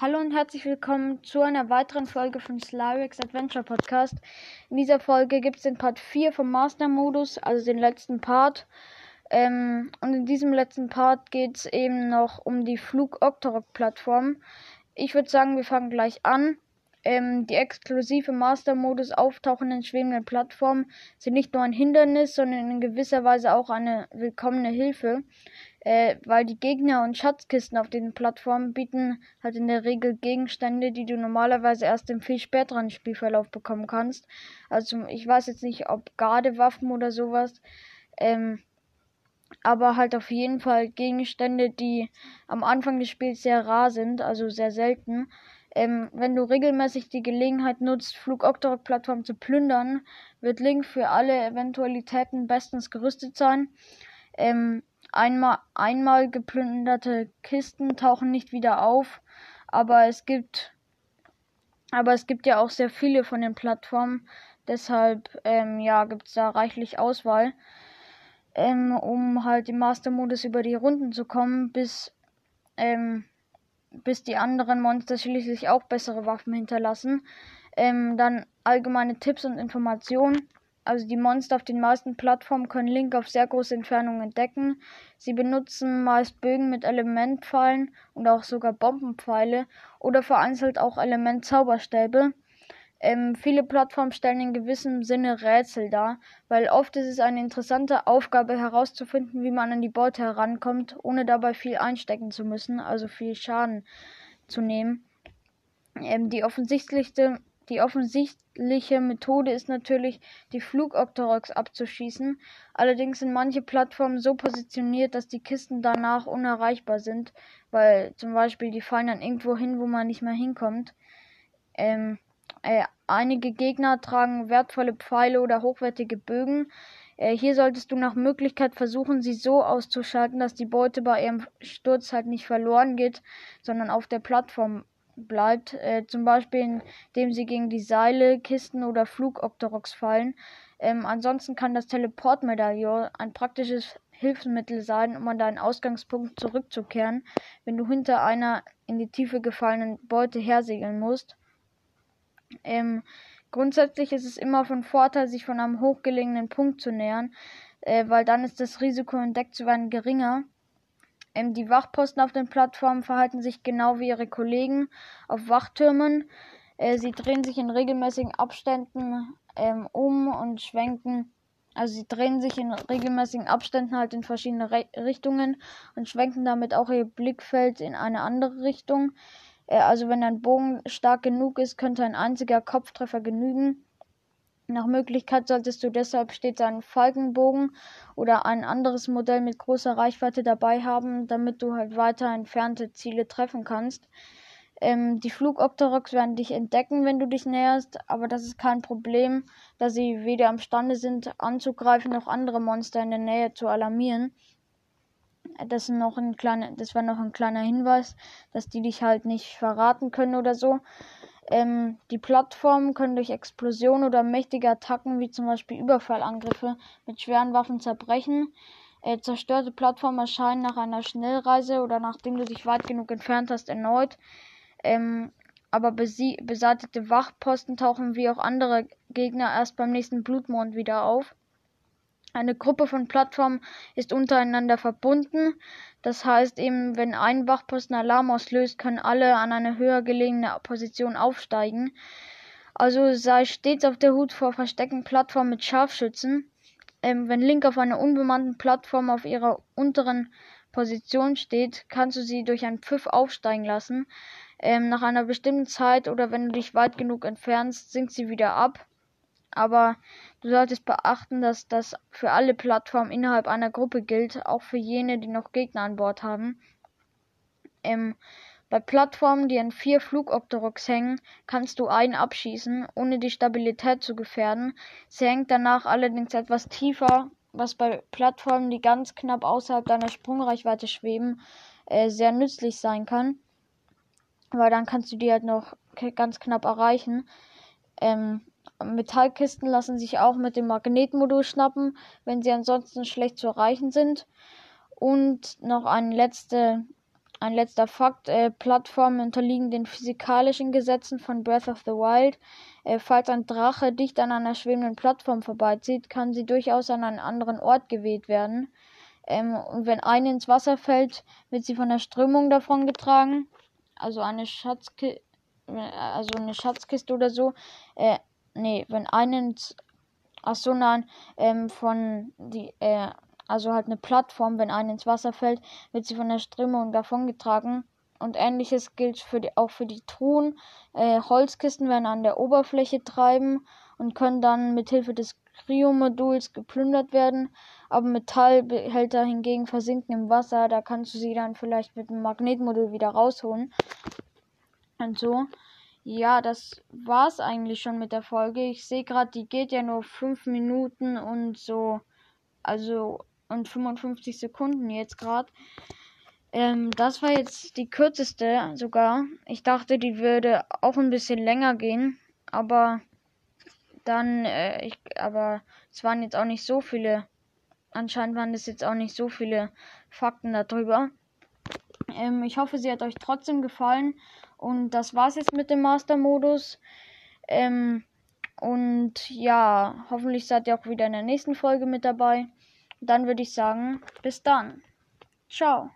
Hallo und herzlich willkommen zu einer weiteren Folge von Slyrex Adventure Podcast. In dieser Folge gibt es den Part 4 vom Master-Modus, also den letzten Part. Ähm, und in diesem letzten Part geht es eben noch um die Flug-Octorok-Plattform. Ich würde sagen, wir fangen gleich an. Ähm, die exklusive Master-Modus auftauchenden schwebenden Plattformen sind nicht nur ein Hindernis, sondern in gewisser Weise auch eine willkommene Hilfe äh, weil die Gegner und Schatzkisten auf den Plattformen bieten halt in der Regel Gegenstände, die du normalerweise erst im viel späteren Spielverlauf bekommen kannst. Also ich weiß jetzt nicht, ob Gardewaffen oder sowas, ähm, aber halt auf jeden Fall Gegenstände, die am Anfang des Spiels sehr rar sind, also sehr selten. Ähm, wenn du regelmäßig die Gelegenheit nutzt, Flug Octorok Plattform zu plündern, wird Link für alle Eventualitäten bestens gerüstet sein. Ähm, Einmal, einmal geplünderte Kisten tauchen nicht wieder auf, aber es gibt, aber es gibt ja auch sehr viele von den Plattformen. Deshalb, ähm, ja, gibt es da reichlich Auswahl, ähm, um halt im Master-Modus über die Runden zu kommen, bis, ähm, bis die anderen Monster schließlich auch bessere Waffen hinterlassen. Ähm, dann allgemeine Tipps und Informationen also die Monster auf den meisten Plattformen können Link auf sehr große Entfernungen entdecken. Sie benutzen meist Bögen mit Elementpfeilen und auch sogar Bombenpfeile oder vereinzelt auch Elementzauberstäbe. Ähm, viele Plattformen stellen in gewissem Sinne Rätsel dar, weil oft ist es eine interessante Aufgabe herauszufinden, wie man an die Beute herankommt, ohne dabei viel einstecken zu müssen, also viel Schaden zu nehmen. Ähm, die offensichtlichste die offensichtliche Methode ist natürlich, die Flugoctoroks abzuschießen. Allerdings sind manche Plattformen so positioniert, dass die Kisten danach unerreichbar sind, weil zum Beispiel die fallen dann irgendwo hin, wo man nicht mehr hinkommt. Ähm, äh, einige Gegner tragen wertvolle Pfeile oder hochwertige Bögen. Äh, hier solltest du nach Möglichkeit versuchen, sie so auszuschalten, dass die Beute bei ihrem Sturz halt nicht verloren geht, sondern auf der Plattform bleibt, äh, zum Beispiel indem sie gegen die Seile, Kisten oder Flugoctoroks fallen. Ähm, ansonsten kann das Teleportmedaillon ein praktisches Hilfsmittel sein, um an deinen Ausgangspunkt zurückzukehren, wenn du hinter einer in die Tiefe gefallenen Beute hersegeln musst. Ähm, grundsätzlich ist es immer von Vorteil, sich von einem hochgelegenen Punkt zu nähern, äh, weil dann ist das Risiko entdeckt zu werden geringer. Ähm, die Wachposten auf den Plattformen verhalten sich genau wie ihre Kollegen auf Wachtürmen. Äh, sie drehen sich in regelmäßigen Abständen ähm, um und schwenken. Also sie drehen sich in regelmäßigen Abständen halt in verschiedene Re Richtungen und schwenken damit auch ihr Blickfeld in eine andere Richtung. Äh, also wenn ein Bogen stark genug ist, könnte ein einziger Kopftreffer genügen. Nach Möglichkeit solltest du deshalb stets einen Falkenbogen oder ein anderes Modell mit großer Reichweite dabei haben, damit du halt weiter entfernte Ziele treffen kannst. Ähm, die Flugopteroks werden dich entdecken, wenn du dich näherst, aber das ist kein Problem, da sie weder imstande sind anzugreifen noch andere Monster in der Nähe zu alarmieren. Das, noch ein kleiner, das war noch ein kleiner Hinweis, dass die dich halt nicht verraten können oder so. Ähm, die Plattformen können durch Explosionen oder mächtige Attacken, wie zum Beispiel Überfallangriffe mit schweren Waffen zerbrechen. Äh, zerstörte Plattformen erscheinen nach einer Schnellreise oder nachdem du dich weit genug entfernt hast erneut. Ähm, aber beseitigte Wachposten tauchen wie auch andere Gegner erst beim nächsten Blutmond wieder auf. Eine Gruppe von Plattformen ist untereinander verbunden. Das heißt eben, wenn ein Wachposten Alarm auslöst, können alle an eine höher gelegene Position aufsteigen. Also sei stets auf der Hut vor versteckten Plattformen mit Scharfschützen. Ähm, wenn Link auf einer unbemannten Plattform auf ihrer unteren Position steht, kannst du sie durch einen Pfiff aufsteigen lassen. Ähm, nach einer bestimmten Zeit oder wenn du dich weit genug entfernst, sinkt sie wieder ab aber du solltest beachten, dass das für alle Plattformen innerhalb einer Gruppe gilt, auch für jene, die noch Gegner an Bord haben. Ähm, bei Plattformen, die an vier Flugopteroks hängen, kannst du einen abschießen, ohne die Stabilität zu gefährden. Sie hängt danach allerdings etwas tiefer, was bei Plattformen, die ganz knapp außerhalb deiner Sprungreichweite schweben, äh, sehr nützlich sein kann. Weil dann kannst du die halt noch ganz knapp erreichen. Ähm, Metallkisten lassen sich auch mit dem Magnetmodul schnappen, wenn sie ansonsten schlecht zu erreichen sind. Und noch eine letzte ein letzter Fakt. Äh, Plattformen unterliegen den physikalischen Gesetzen von Breath of the Wild. Äh, falls ein Drache dicht an einer schwebenden Plattform vorbeizieht, kann sie durchaus an einen anderen Ort geweht werden. Ähm, und wenn eine ins Wasser fällt, wird sie von der Strömung davongetragen. Also eine Schatzkiste, also eine Schatzkiste oder so. Äh, nee, wenn eine ins, ach so nein, ähm, von die, äh, also halt eine Plattform, wenn eine ins Wasser fällt, wird sie von der Strömung davongetragen. Und ähnliches gilt für die, auch für die Truhen. Äh, Holzkisten werden an der Oberfläche treiben und können dann mit Hilfe des Cryo-Moduls geplündert werden. Aber Metallbehälter hingegen versinken im Wasser. Da kannst du sie dann vielleicht mit dem Magnetmodul wieder rausholen. Und so. Ja, das war's eigentlich schon mit der Folge. Ich sehe gerade, die geht ja nur 5 Minuten und so. Also und 55 Sekunden jetzt gerade. Ähm, das war jetzt die kürzeste sogar. Ich dachte, die würde auch ein bisschen länger gehen, aber dann, äh, ich, aber es waren jetzt auch nicht so viele. Anscheinend waren es jetzt auch nicht so viele Fakten darüber. Ähm, ich hoffe, sie hat euch trotzdem gefallen. Und das war's jetzt mit dem Master-Modus. Ähm, und ja, hoffentlich seid ihr auch wieder in der nächsten Folge mit dabei. Dann würde ich sagen, bis dann. Ciao.